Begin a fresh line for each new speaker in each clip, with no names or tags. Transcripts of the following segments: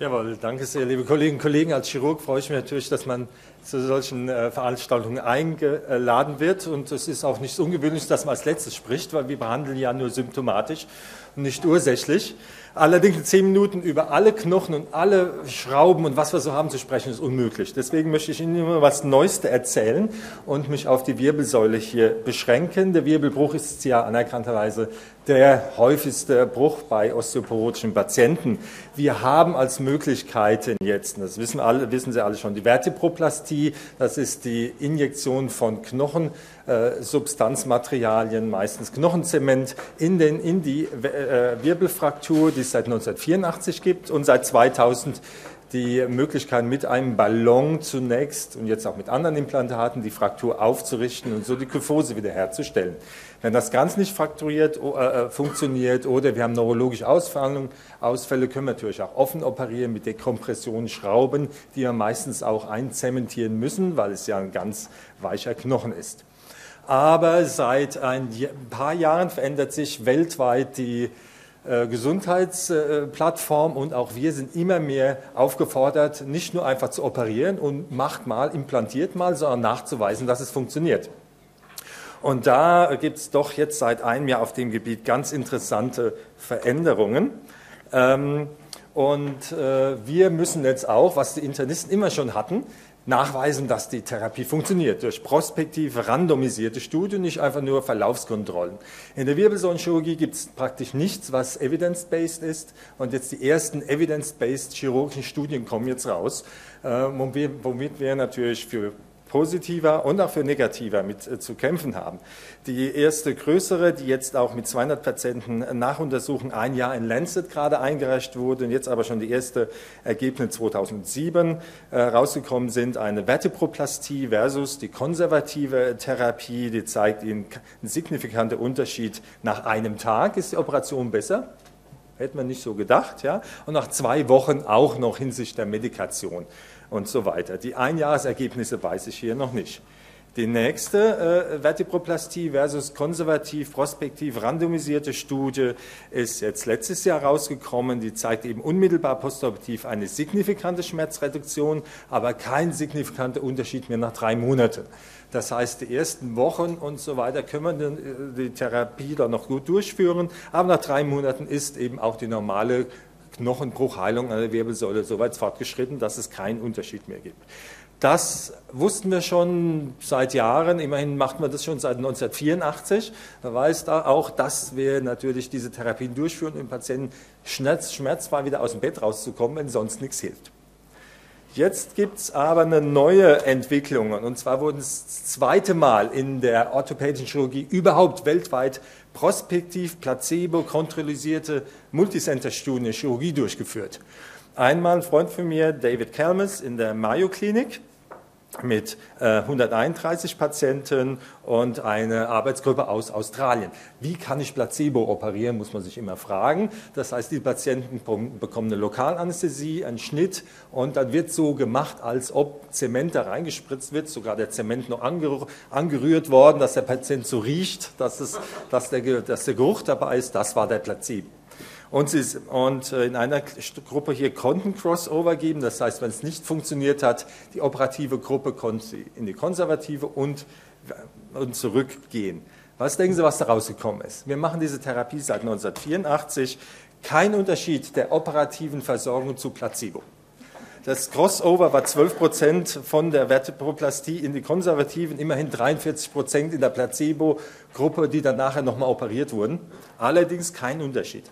Jawohl, danke sehr, liebe Kolleginnen und Kollegen. Als Chirurg freue ich mich natürlich, dass man zu solchen äh, Veranstaltungen eingeladen wird. Und es ist auch nichts Ungewöhnliches, dass man als letztes spricht, weil wir behandeln ja nur symptomatisch und nicht ursächlich. Allerdings in zehn Minuten über alle Knochen und alle Schrauben und was wir so haben zu sprechen, ist unmöglich. Deswegen möchte ich Ihnen immer was Neueste erzählen und mich auf die Wirbelsäule hier beschränken. Der Wirbelbruch ist ja anerkannterweise der häufigste Bruch bei osteoporotischen Patienten. Wir haben als Möglichkeiten jetzt, das wissen, alle, wissen Sie alle schon, die Vertebroplastie, das ist die Injektion von Knochensubstanzmaterialien, meistens Knochenzement, in, den, in die äh, Wirbelfraktur, die es seit 1984 gibt und seit 2000 die Möglichkeit, mit einem Ballon zunächst und jetzt auch mit anderen Implantaten die Fraktur aufzurichten und so die Kyphose wiederherzustellen. Wenn das ganz nicht frakturiert äh, äh, funktioniert oder wir haben neurologische Ausfälle, können wir natürlich auch offen operieren mit Dekompression, Schrauben, die wir meistens auch einzementieren müssen, weil es ja ein ganz weicher Knochen ist. Aber seit ein paar Jahren verändert sich weltweit die Gesundheitsplattform und auch wir sind immer mehr aufgefordert, nicht nur einfach zu operieren und macht mal, implantiert mal, sondern nachzuweisen, dass es funktioniert. Und da gibt es doch jetzt seit einem Jahr auf dem Gebiet ganz interessante Veränderungen. Ähm, und äh, wir müssen jetzt auch, was die Internisten immer schon hatten, nachweisen, dass die Therapie funktioniert. Durch prospektive, randomisierte Studien, nicht einfach nur Verlaufskontrollen. In der Wirbelsäulenchirurgie gibt es praktisch nichts, was evidence-based ist. Und jetzt die ersten evidence-based chirurgischen Studien kommen jetzt raus, äh, womit wir natürlich für positiver und auch für negativer mit äh, zu kämpfen haben. Die erste größere, die jetzt auch mit 200 Patienten nachuntersuchen, ein Jahr in Lancet gerade eingereicht wurde und jetzt aber schon die erste Ergebnisse 2007 äh, rausgekommen sind, eine Vertebroplastie versus die konservative Therapie, die zeigt Ihnen einen signifikanten Unterschied. Nach einem Tag ist die Operation besser. Hätte man nicht so gedacht, ja. Und nach zwei Wochen auch noch hinsichtlich der Medikation und so weiter. Die Einjahresergebnisse weiß ich hier noch nicht. Die nächste äh, Vertebroplastie versus konservativ, prospektiv randomisierte Studie ist jetzt letztes Jahr rausgekommen. Die zeigt eben unmittelbar postoperativ eine signifikante Schmerzreduktion, aber kein signifikanter Unterschied mehr nach drei Monaten. Das heißt, die ersten Wochen und so weiter können wir äh, die Therapie dann noch gut durchführen, aber nach drei Monaten ist eben auch die normale Knochenbruchheilung an der Wirbelsäule so weit fortgeschritten, dass es keinen Unterschied mehr gibt. Das wussten wir schon seit Jahren, immerhin macht man das schon seit 1984. Man weiß da auch, dass wir natürlich diese Therapien durchführen, um Patienten schmerzfrei wieder aus dem Bett rauszukommen, wenn sonst nichts hilft. Jetzt gibt es aber eine neue Entwicklung, und zwar wurden es das zweite Mal in der orthopädischen Chirurgie überhaupt weltweit prospektiv placebo kontrollisierte Multicenter-Studien Chirurgie durchgeführt. Einmal ein Freund von mir, David Kalmus, in der Mayo Klinik mit äh, 131 Patienten und eine Arbeitsgruppe aus Australien. Wie kann ich Placebo operieren, muss man sich immer fragen. Das heißt, die Patienten bekommen eine Lokalanästhesie, einen Schnitt und dann wird so gemacht, als ob Zement da reingespritzt wird, sogar der Zement noch angerührt worden, dass der Patient so riecht, dass, es, dass, der, dass der Geruch dabei ist. Das war der Placebo. Und, sie, und äh, in einer Gruppe hier konnten Crossover geben, das heißt, wenn es nicht funktioniert hat, die operative Gruppe konnte in die konservative und, und zurückgehen. Was denken Sie, was da rausgekommen ist? Wir machen diese Therapie seit 1984. Kein Unterschied der operativen Versorgung zu Placebo. Das Crossover war 12 Prozent von der Vertebroplastie in die konservativen, immerhin 43 Prozent in der Placebo-Gruppe, die dann nachher nochmal operiert wurden. Allerdings kein Unterschied.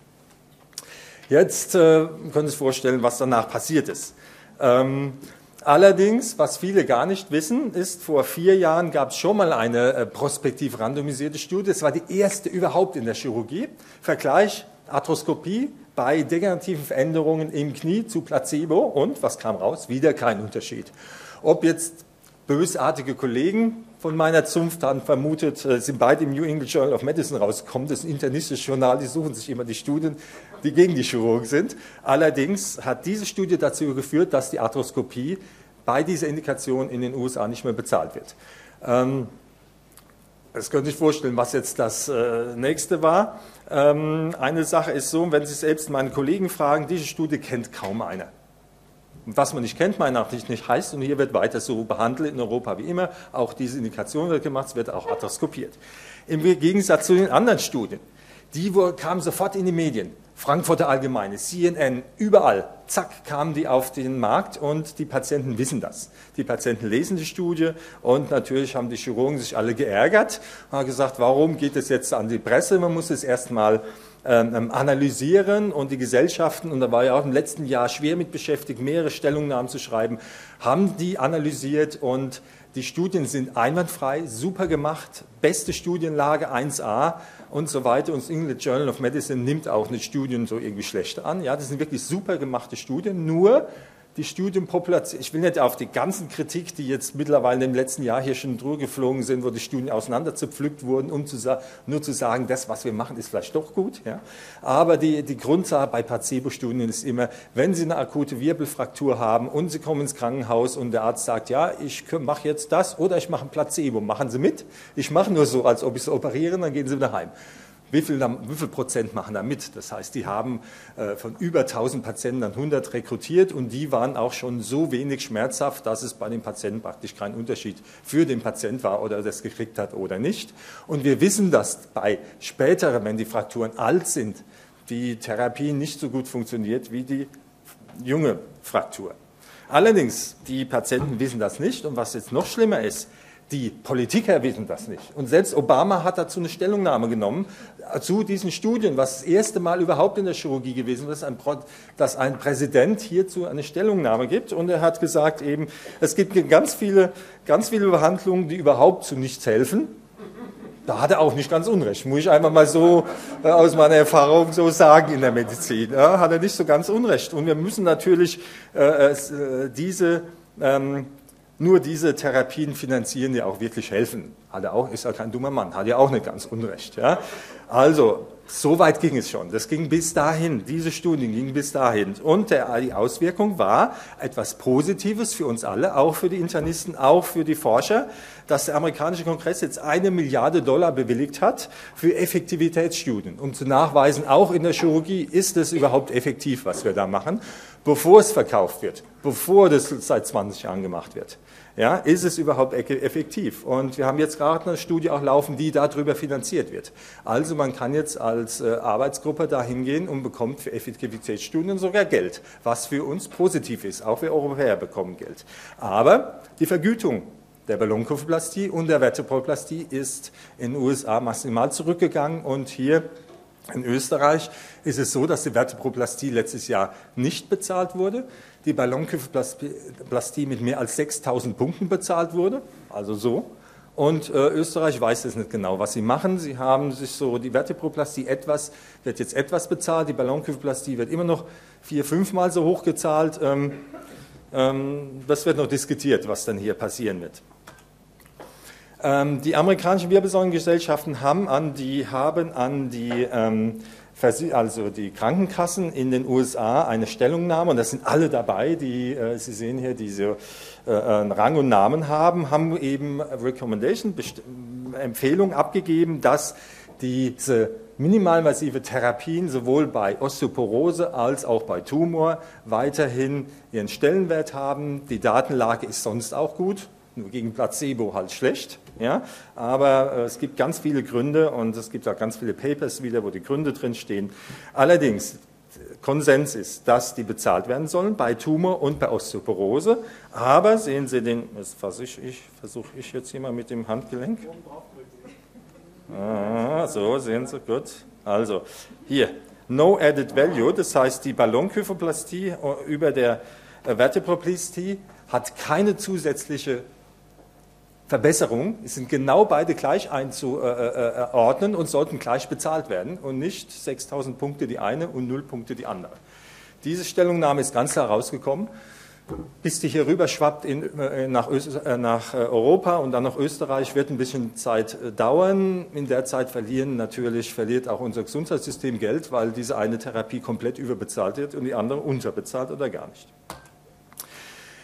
Jetzt äh, können Sie sich vorstellen, was danach passiert ist. Ähm, allerdings, was viele gar nicht wissen, ist, vor vier Jahren gab es schon mal eine äh, prospektiv randomisierte Studie. Es war die erste überhaupt in der Chirurgie. Vergleich Arthroskopie bei degenerativen Veränderungen im Knie zu Placebo. Und was kam raus? Wieder kein Unterschied. Ob jetzt bösartige Kollegen von meiner Zunft haben vermutet, äh, sind beide im New England Journal of Medicine rausgekommen. Das ist ein internistisches Journal, die suchen sich immer die Studien, die gegen die Chirurgen sind. Allerdings hat diese Studie dazu geführt, dass die Arthroskopie bei dieser Indikation in den USA nicht mehr bezahlt wird. Ähm, das können Sie sich vorstellen, was jetzt das äh, nächste war. Ähm, eine Sache ist so, wenn Sie selbst meine Kollegen fragen, diese Studie kennt kaum einer. Was man nicht kennt, meiner Nachricht nicht heißt, und hier wird weiter so behandelt in Europa wie immer. Auch diese Indikation wird gemacht, es wird auch arthroskopiert. Im Gegensatz zu den anderen Studien, die kamen sofort in die Medien. Frankfurter Allgemeine, CNN, überall, zack, kamen die auf den Markt und die Patienten wissen das. Die Patienten lesen die Studie und natürlich haben die Chirurgen sich alle geärgert und haben gesagt, warum geht es jetzt an die Presse? Man muss es erstmal ähm, ähm, analysieren und die Gesellschaften, und da war ja auch im letzten Jahr schwer mit beschäftigt, mehrere Stellungnahmen zu schreiben, haben die analysiert und die Studien sind einwandfrei, super gemacht, beste Studienlage 1a und so weiter. Und das England Journal of Medicine nimmt auch nicht Studien so irgendwie schlecht an. Ja, das sind wirklich super gemachte Studien. Nur die Studienpopulation, ich will nicht auf die ganzen Kritik, die jetzt mittlerweile im letzten Jahr hier schon drüber geflogen sind, wo die Studien auseinanderzupflückt wurden, um zu, nur zu sagen, das, was wir machen, ist vielleicht doch gut. Ja. Aber die, die Grundsache bei Placebo-Studien ist immer, wenn Sie eine akute Wirbelfraktur haben und Sie kommen ins Krankenhaus und der Arzt sagt, ja, ich mache jetzt das oder ich mache ein Placebo, machen Sie mit. Ich mache nur so, als ob ich Sie operiere, dann gehen Sie wieder heim. Wie viel, wie viel, Prozent machen da mit? Das heißt, die haben äh, von über 1000 Patienten dann 100 rekrutiert und die waren auch schon so wenig schmerzhaft, dass es bei den Patienten praktisch kein Unterschied für den Patient war, oder er das gekriegt hat oder nicht. Und wir wissen, dass bei späteren, wenn die Frakturen alt sind, die Therapie nicht so gut funktioniert wie die junge Fraktur. Allerdings, die Patienten wissen das nicht und was jetzt noch schlimmer ist, die Politiker wissen das nicht. Und selbst Obama hat dazu eine Stellungnahme genommen, zu diesen Studien, was das erste Mal überhaupt in der Chirurgie gewesen ist, dass ein Präsident hierzu eine Stellungnahme gibt. Und er hat gesagt eben, es gibt ganz viele, ganz viele Behandlungen, die überhaupt zu nichts helfen. Da hat er auch nicht ganz unrecht, muss ich einfach mal so äh, aus meiner Erfahrung so sagen in der Medizin. Ja, hat er nicht so ganz unrecht. Und wir müssen natürlich äh, äh diese ähm, nur diese Therapien finanzieren, die auch wirklich helfen. Hat er auch, ist ja kein dummer Mann, hat ja auch nicht ganz Unrecht. Ja? Also, so weit ging es schon. Das ging bis dahin. Diese Studien gingen bis dahin. Und der, die Auswirkung war etwas Positives für uns alle, auch für die Internisten, auch für die Forscher, dass der amerikanische Kongress jetzt eine Milliarde Dollar bewilligt hat für Effektivitätsstudien, um zu nachweisen, auch in der Chirurgie ist es überhaupt effektiv, was wir da machen, bevor es verkauft wird, bevor das seit 20 Jahren gemacht wird. Ja, ist es überhaupt effektiv? Und wir haben jetzt gerade eine Studie auch laufen, die darüber finanziert wird. Also man kann jetzt als äh, Arbeitsgruppe da hingehen und bekommt für Effektivitätsstudien sogar Geld, was für uns positiv ist. Auch wir Europäer bekommen Geld. Aber die Vergütung der Ballonkopfplastie und der Vertebroplastie ist in den USA maximal zurückgegangen und hier in Österreich ist es so, dass die Vertebroplastie letztes Jahr nicht bezahlt wurde die Ballonkopfplastie mit mehr als 6000 Punkten bezahlt wurde, also so. Und äh, Österreich weiß es nicht genau, was sie machen. Sie haben sich so, die Vertebroplastie etwas, wird jetzt etwas bezahlt, die Ballonkopfplastie wird immer noch vier, fünfmal so hoch gezahlt. Ähm, ähm, das wird noch diskutiert, was dann hier passieren wird. Ähm, die amerikanischen Wirbelsäulengesellschaften haben an die, haben an die ähm, also die Krankenkassen in den USA eine Stellungnahme, und das sind alle dabei, die, äh, Sie sehen hier, diese äh, Rang und Namen haben, haben eben Recommendation, Empfehlung abgegeben, dass diese minimalinvasive Therapien sowohl bei Osteoporose als auch bei Tumor weiterhin ihren Stellenwert haben. Die Datenlage ist sonst auch gut, nur gegen Placebo halt schlecht. Ja? Aber äh, es gibt ganz viele Gründe und es gibt auch ganz viele Papers wieder, wo die Gründe drinstehen. Allerdings, Konsens ist, dass die bezahlt werden sollen bei Tumor und bei Osteoporose. Aber sehen Sie den, versuche ich, versuch ich jetzt hier mal mit dem Handgelenk. Ah, so, sehen Sie, gut. Also, hier, No Added Value, das heißt, die Ballonkyphoplastie äh, über der äh, Vertebroplastie hat keine zusätzliche Verbesserung sind genau beide gleich einzuordnen und sollten gleich bezahlt werden und nicht 6000 Punkte die eine und 0 Punkte die andere. Diese Stellungnahme ist ganz klar rausgekommen. Bis die hier rüber schwappt in, äh, nach, äh, nach, Europa und dann nach Österreich, wird ein bisschen Zeit äh, dauern. In der Zeit verlieren natürlich, verliert auch unser Gesundheitssystem Geld, weil diese eine Therapie komplett überbezahlt wird und die andere unterbezahlt oder gar nicht.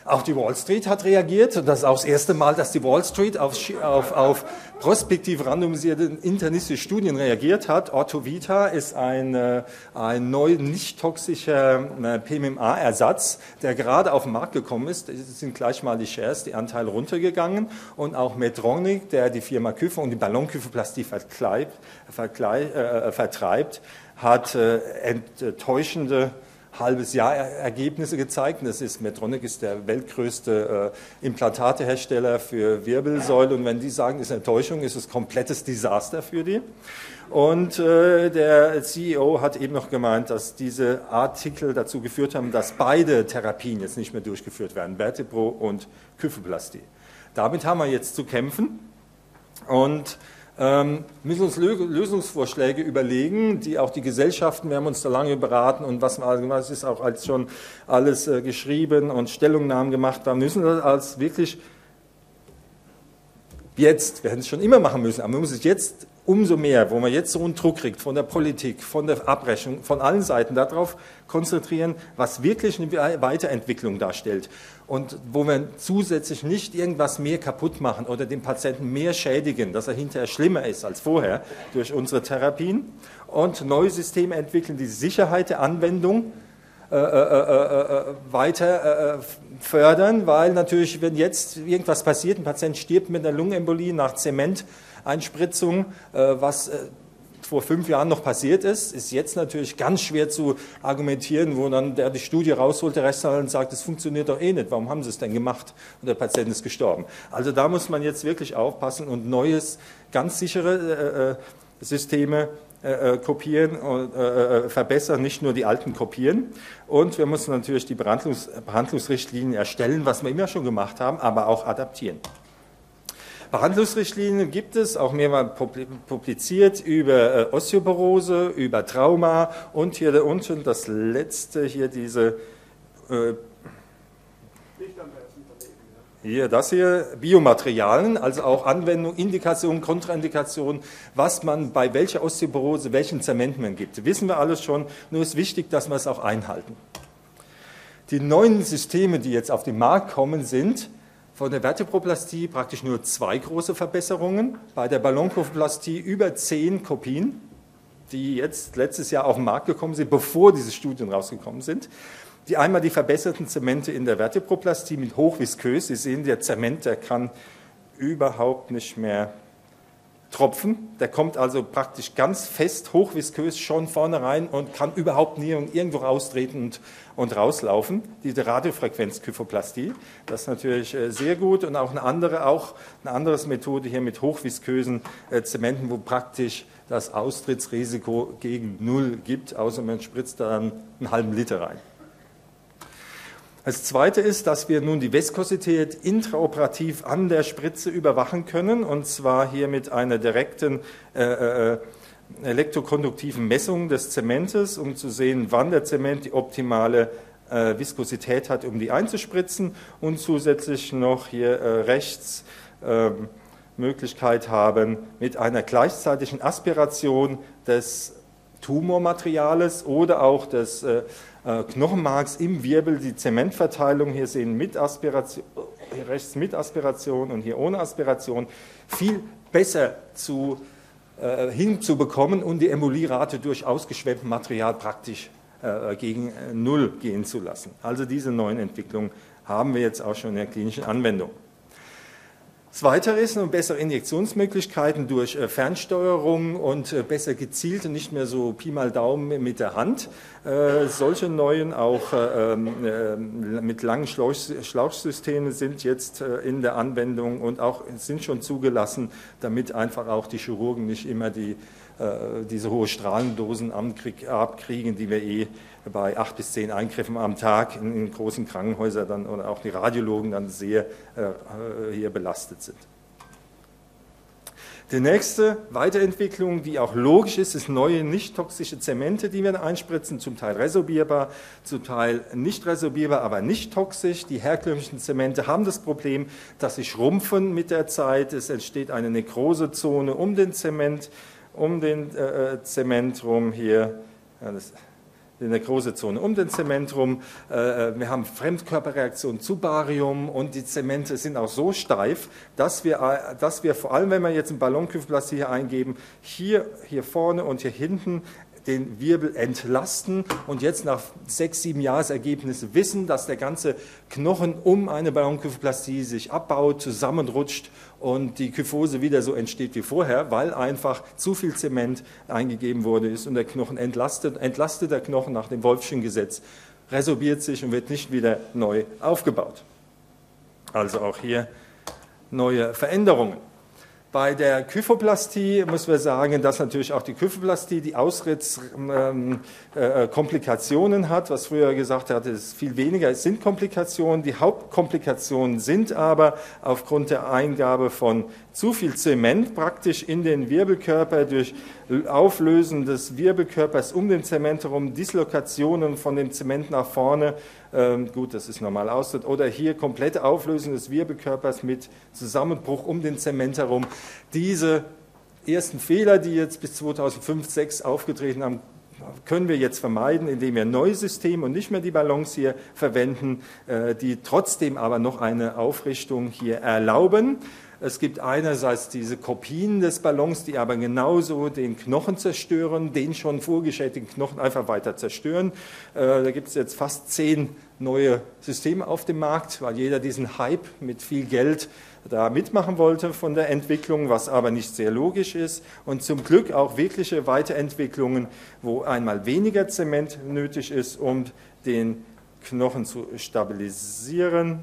Auch die Wall Street hat reagiert. Und das ist auch das erste Mal, dass die Wall Street auf, auf, auf prospektiv randomisierte internistische Studien reagiert hat. Orthovita ist ein, äh, ein neu nicht toxischer äh, PMMA-Ersatz, der gerade auf den Markt gekommen ist. Es sind gleich mal die Shares, die Anteile runtergegangen. Und auch Medtronic, der die Firma Küfe und die Ballonkyphoplastie vertreibt, äh, vertreibt hat enttäuschende halbes Jahr Ergebnisse gezeigt. Das ist Medtronic ist der weltgrößte äh, Implantatehersteller für Wirbelsäule und wenn die sagen, das ist eine Täuschung, ist es komplettes Desaster für die. Und äh, der CEO hat eben noch gemeint, dass diese Artikel dazu geführt haben, dass beide Therapien jetzt nicht mehr durchgeführt werden, Vertebro und Kyphoplastie. Damit haben wir jetzt zu kämpfen und müssen uns Lösungsvorschläge überlegen, die auch die Gesellschaften, wir haben uns da lange beraten und was, was ist auch als schon alles äh, geschrieben und Stellungnahmen gemacht, da müssen wir als wirklich jetzt, wir hätten es schon immer machen müssen, aber man muss es jetzt umso mehr, wo man jetzt so einen Druck kriegt von der Politik, von der Abrechnung, von allen Seiten, darauf konzentrieren, was wirklich eine Weiterentwicklung darstellt. Und wo wir zusätzlich nicht irgendwas mehr kaputt machen oder den Patienten mehr schädigen, dass er hinterher schlimmer ist als vorher durch unsere Therapien. Und neue Systeme entwickeln, die Sicherheit der Anwendung äh, äh, äh, weiter fördern, weil natürlich, wenn jetzt irgendwas passiert, ein Patient stirbt mit einer Lungenembolie nach Zement, Einspritzung, äh, was vor fünf Jahren noch passiert ist, ist jetzt natürlich ganz schwer zu argumentieren, wo dann der die Studie rausholt, der Rechtssaal und sagt, es funktioniert doch eh nicht, warum haben Sie es denn gemacht? Und der Patient ist gestorben. Also da muss man jetzt wirklich aufpassen und neues, ganz sichere äh, Systeme äh, kopieren und äh, verbessern, nicht nur die alten kopieren. Und wir müssen natürlich die Behandlungs Behandlungsrichtlinien erstellen, was wir immer schon gemacht haben, aber auch adaptieren. Behandlungsrichtlinien gibt es, auch mehrmals publiziert, über äh, Osteoporose, über Trauma und hier unten das letzte, hier diese, äh, hier das hier, Biomaterialien, also auch Anwendung, Indikation, Kontraindikation, was man bei welcher Osteoporose, welchen Zement man gibt. Wissen wir alles schon, nur ist wichtig, dass wir es auch einhalten. Die neuen Systeme, die jetzt auf den Markt kommen, sind von der Vertebroplastie praktisch nur zwei große Verbesserungen, bei der Ballonkoplastie über zehn Kopien, die jetzt letztes Jahr auf den Markt gekommen sind, bevor diese Studien rausgekommen sind. Die einmal die verbesserten Zemente in der Vertebroplastie mit hochviskös. Sie sehen, der Zement, der kann überhaupt nicht mehr Tropfen. Der kommt also praktisch ganz fest, hochviskös schon vorne rein und kann überhaupt nie irgendwo raustreten und, und rauslaufen. Diese Radiofrequenzkyphoplastie, das ist natürlich äh, sehr gut und auch eine andere, auch eine andere Methode hier mit hochviskösen äh, Zementen, wo praktisch das Austrittsrisiko gegen Null gibt, außer man spritzt dann einen halben Liter rein. Das Zweite ist, dass wir nun die Viskosität intraoperativ an der Spritze überwachen können, und zwar hier mit einer direkten äh, äh, elektrokonduktiven Messung des Zementes, um zu sehen, wann der Zement die optimale äh, Viskosität hat, um die einzuspritzen, und zusätzlich noch hier äh, rechts ähm, Möglichkeit haben, mit einer gleichzeitigen Aspiration des Tumormateriales oder auch des äh, Knochenmarks im Wirbel die Zementverteilung. Hier sehen mit Aspiration, rechts mit Aspiration und hier ohne Aspiration viel besser zu, äh, hinzubekommen und die Embolierate durch ausgeschwemmtem Material praktisch äh, gegen äh, Null gehen zu lassen. Also diese neuen Entwicklungen haben wir jetzt auch schon in der klinischen Anwendung. Das Weitere ist noch bessere Injektionsmöglichkeiten durch äh, Fernsteuerung und äh, besser gezielt und nicht mehr so Pi mal Daumen mit der Hand. Äh, solche neuen, auch ähm, mit langen Schlauchsystemen sind jetzt in der Anwendung und auch sind schon zugelassen, damit einfach auch die Chirurgen nicht immer die, diese hohe Strahlendosen abkriegen, die wir eh bei acht bis zehn Eingriffen am Tag in, großen Krankenhäusern dann oder auch die Radiologen dann sehr hier belastet sind. Die nächste Weiterentwicklung, die auch logisch ist, ist neue nicht toxische Zemente, die wir einspritzen, zum Teil resorbierbar, zum Teil nicht resorbierbar, aber nicht toxisch. Die herkömmlichen Zemente haben das Problem, dass sie schrumpfen mit der Zeit. Es entsteht eine Nekrosezone um den Zement, um den äh, äh Zement rum hier. Ja, das, in der großen Zone um den Zement rum. Äh, wir haben Fremdkörperreaktionen zu Barium und die Zemente sind auch so steif, dass wir, dass wir vor allem, wenn wir jetzt ein Ballonkyphoplastie hier eingeben, hier, hier vorne und hier hinten den Wirbel entlasten und jetzt nach sechs, sieben Jahresergebnissen wissen, dass der ganze Knochen um eine Ballonkyphoplastie sich abbaut, zusammenrutscht und die Kyphose wieder so entsteht wie vorher, weil einfach zu viel Zement eingegeben wurde ist und der Knochen entlastet, entlastet der Knochen nach dem Wolfschen Gesetz, resorbiert sich und wird nicht wieder neu aufgebaut. Also auch hier neue Veränderungen. Bei der Kyphoplastie muss man sagen, dass natürlich auch die Kyphoplastie die Ausrittskomplikationen ähm, äh, hat. Was früher gesagt hat, ist viel weniger, es sind Komplikationen. Die Hauptkomplikationen sind aber aufgrund der Eingabe von zu viel Zement praktisch in den Wirbelkörper durch Auflösen des Wirbelkörpers um den Zement herum, Dislokationen von dem Zement nach vorne, ähm, gut, das ist normal Ausdruck, oder hier komplette Auflösung des Wirbelkörpers mit Zusammenbruch um den Zement herum. Diese ersten Fehler, die jetzt bis 2005, 2006 aufgetreten haben, können wir jetzt vermeiden, indem wir neue Systeme und nicht mehr die Ballons hier verwenden, äh, die trotzdem aber noch eine Aufrichtung hier erlauben. Es gibt einerseits diese Kopien des Ballons, die aber genauso den Knochen zerstören, den schon vorgeschädigten Knochen einfach weiter zerstören. Äh, da gibt es jetzt fast zehn neue Systeme auf dem Markt, weil jeder diesen Hype mit viel Geld da mitmachen wollte von der Entwicklung, was aber nicht sehr logisch ist. Und zum Glück auch wirkliche Weiterentwicklungen, wo einmal weniger Zement nötig ist, um den Knochen zu stabilisieren.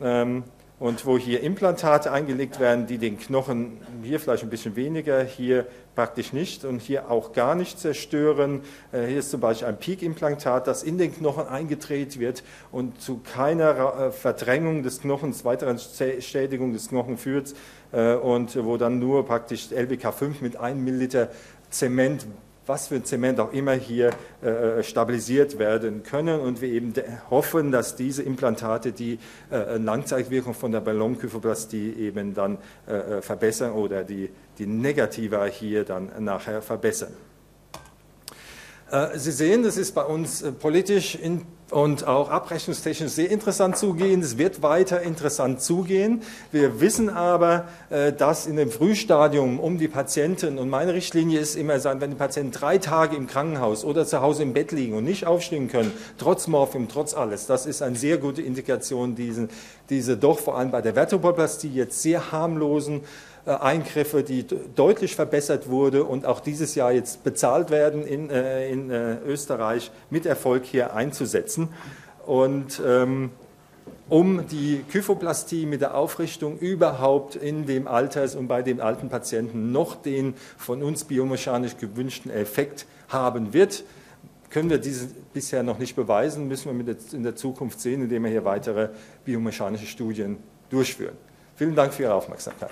Ähm, und wo hier Implantate eingelegt werden, die den Knochen hier vielleicht ein bisschen weniger, hier praktisch nicht und hier auch gar nicht zerstören. Äh, hier ist zum Beispiel ein Peak-Implantat, das in den Knochen eingedreht wird und zu keiner äh, Verdrängung des Knochens, weiteren Schädigung des Knochens führt äh, und wo dann nur praktisch LBK 5 mit 1 Milliliter Zement was für Zement auch immer hier äh, stabilisiert werden können. Und wir eben hoffen, dass diese Implantate die äh, Langzeitwirkung von der Ballonkyphoplastie eben dann äh, äh, verbessern oder die, die Negativa hier dann nachher verbessern. Äh, Sie sehen, das ist bei uns äh, politisch in und auch abrechnungstechnisch sehr interessant zugehen. Es wird weiter interessant zugehen. Wir wissen aber, äh, dass in dem Frühstadium um die Patienten, und meine Richtlinie ist immer, wenn die Patienten drei Tage im Krankenhaus oder zu Hause im Bett liegen und nicht aufstehen können, trotz Morphium, trotz alles, das ist eine sehr gute Indikation, diesen, diese doch vor allem bei der Vertebroplastie jetzt sehr harmlosen äh, Eingriffe, die deutlich verbessert wurde und auch dieses Jahr jetzt bezahlt werden in, äh, in Österreich mit Erfolg hier einzusetzen. Und ähm, um die Kyphoplastie mit der Aufrichtung überhaupt in dem Alters- und bei den alten Patienten noch den von uns biomechanisch gewünschten Effekt haben wird, können wir diese bisher noch nicht beweisen, müssen wir in der Zukunft sehen, indem wir hier weitere biomechanische Studien durchführen. Vielen Dank für Ihre Aufmerksamkeit.